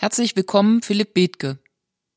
Herzlich willkommen, Philipp Bethke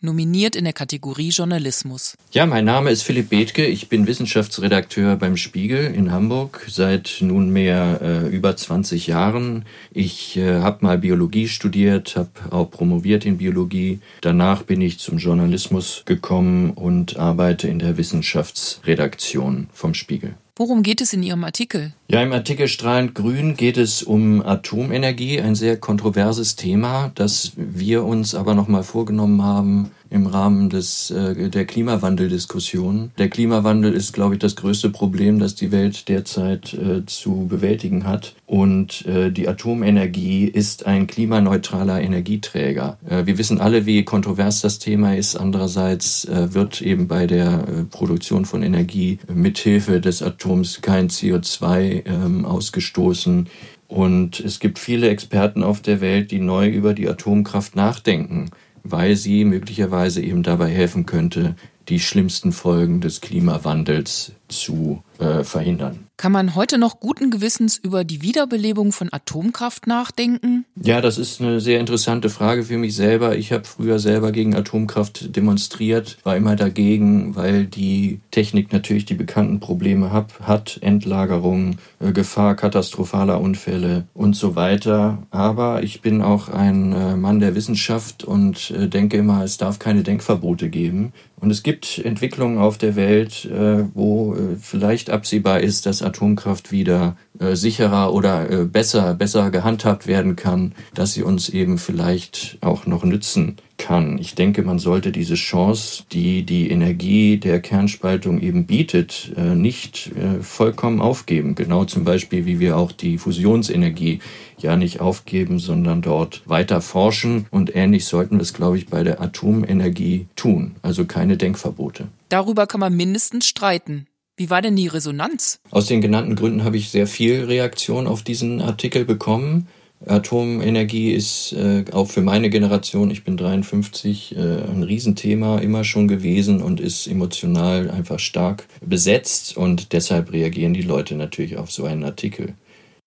nominiert in der Kategorie Journalismus. Ja, mein Name ist Philipp Bethke. Ich bin Wissenschaftsredakteur beim Spiegel in Hamburg seit nunmehr äh, über 20 Jahren. Ich äh, habe mal Biologie studiert, habe auch promoviert in Biologie. Danach bin ich zum Journalismus gekommen und arbeite in der Wissenschaftsredaktion vom Spiegel. Worum geht es in Ihrem Artikel? Ja, im Artikel Strahlend Grün geht es um Atomenergie, ein sehr kontroverses Thema, das wir uns aber nochmal vorgenommen haben, im Rahmen des, äh, der Klimawandeldiskussion. Der Klimawandel ist, glaube ich, das größte Problem, das die Welt derzeit äh, zu bewältigen hat. Und äh, die Atomenergie ist ein klimaneutraler Energieträger. Äh, wir wissen alle, wie kontrovers das Thema ist. Andererseits wird eben bei der Produktion von Energie mithilfe des Atoms kein CO2 ähm, ausgestoßen. Und es gibt viele Experten auf der Welt, die neu über die Atomkraft nachdenken weil sie möglicherweise eben dabei helfen könnte, die schlimmsten Folgen des Klimawandels zu äh, verhindern. Kann man heute noch guten Gewissens über die Wiederbelebung von Atomkraft nachdenken? Ja, das ist eine sehr interessante Frage für mich selber. Ich habe früher selber gegen Atomkraft demonstriert, war immer dagegen, weil die Technik natürlich die bekannten Probleme hab, hat, Endlagerung, äh, Gefahr katastrophaler Unfälle und so weiter. Aber ich bin auch ein äh, Mann der Wissenschaft und äh, denke immer, es darf keine Denkverbote geben. Und es gibt Entwicklungen auf der Welt, äh, wo äh, vielleicht absehbar ist, dass Atomkraft wieder äh, sicherer oder äh, besser, besser gehandhabt werden kann, dass sie uns eben vielleicht auch noch nützen kann. Ich denke, man sollte diese Chance, die die Energie der Kernspaltung eben bietet, äh, nicht vollkommen aufgeben. Genau zum Beispiel, wie wir auch die Fusionsenergie ja nicht aufgeben, sondern dort weiter forschen. Und ähnlich sollten wir es, glaube ich, bei der Atomenergie tun. Also keine Denkverbote. Darüber kann man mindestens streiten. Wie war denn die Resonanz? Aus den genannten Gründen habe ich sehr viel Reaktion auf diesen Artikel bekommen. Atomenergie ist äh, auch für meine Generation, ich bin 53, äh, ein Riesenthema immer schon gewesen und ist emotional einfach stark besetzt und deshalb reagieren die Leute natürlich auf so einen Artikel.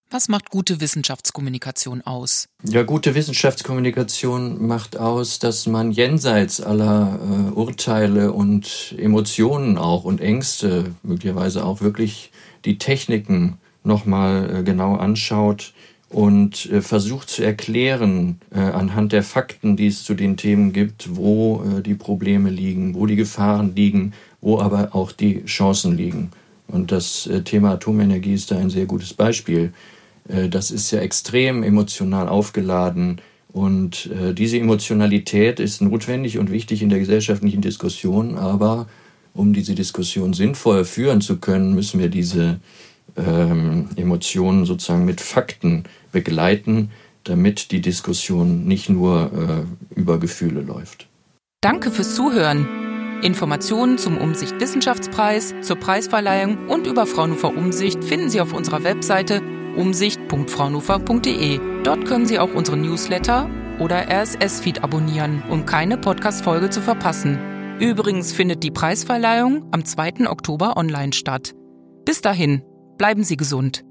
Was macht gute Wissenschaftskommunikation aus? Ja, gute Wissenschaftskommunikation macht aus, dass man jenseits aller äh, Urteile und Emotionen auch und Ängste, möglicherweise auch wirklich die Techniken nochmal äh, genau anschaut und äh, versucht zu erklären äh, anhand der Fakten, die es zu den Themen gibt, wo äh, die Probleme liegen, wo die Gefahren liegen, wo aber auch die Chancen liegen. Und das äh, Thema Atomenergie ist da ein sehr gutes Beispiel. Äh, das ist ja extrem emotional aufgeladen. Und äh, diese Emotionalität ist notwendig und wichtig in der gesellschaftlichen Diskussion. Aber um diese Diskussion sinnvoll führen zu können, müssen wir diese ähm, Emotionen sozusagen mit Fakten begleiten, damit die Diskussion nicht nur äh, über Gefühle läuft. Danke fürs Zuhören. Informationen zum Umsicht Wissenschaftspreis, zur Preisverleihung und über Fraunhofer Umsicht finden Sie auf unserer Webseite umsicht.fraunhofer.de. Dort können Sie auch unseren Newsletter oder RSS-Feed abonnieren, um keine Podcast-Folge zu verpassen. Übrigens findet die Preisverleihung am 2. Oktober online statt. Bis dahin, bleiben Sie gesund.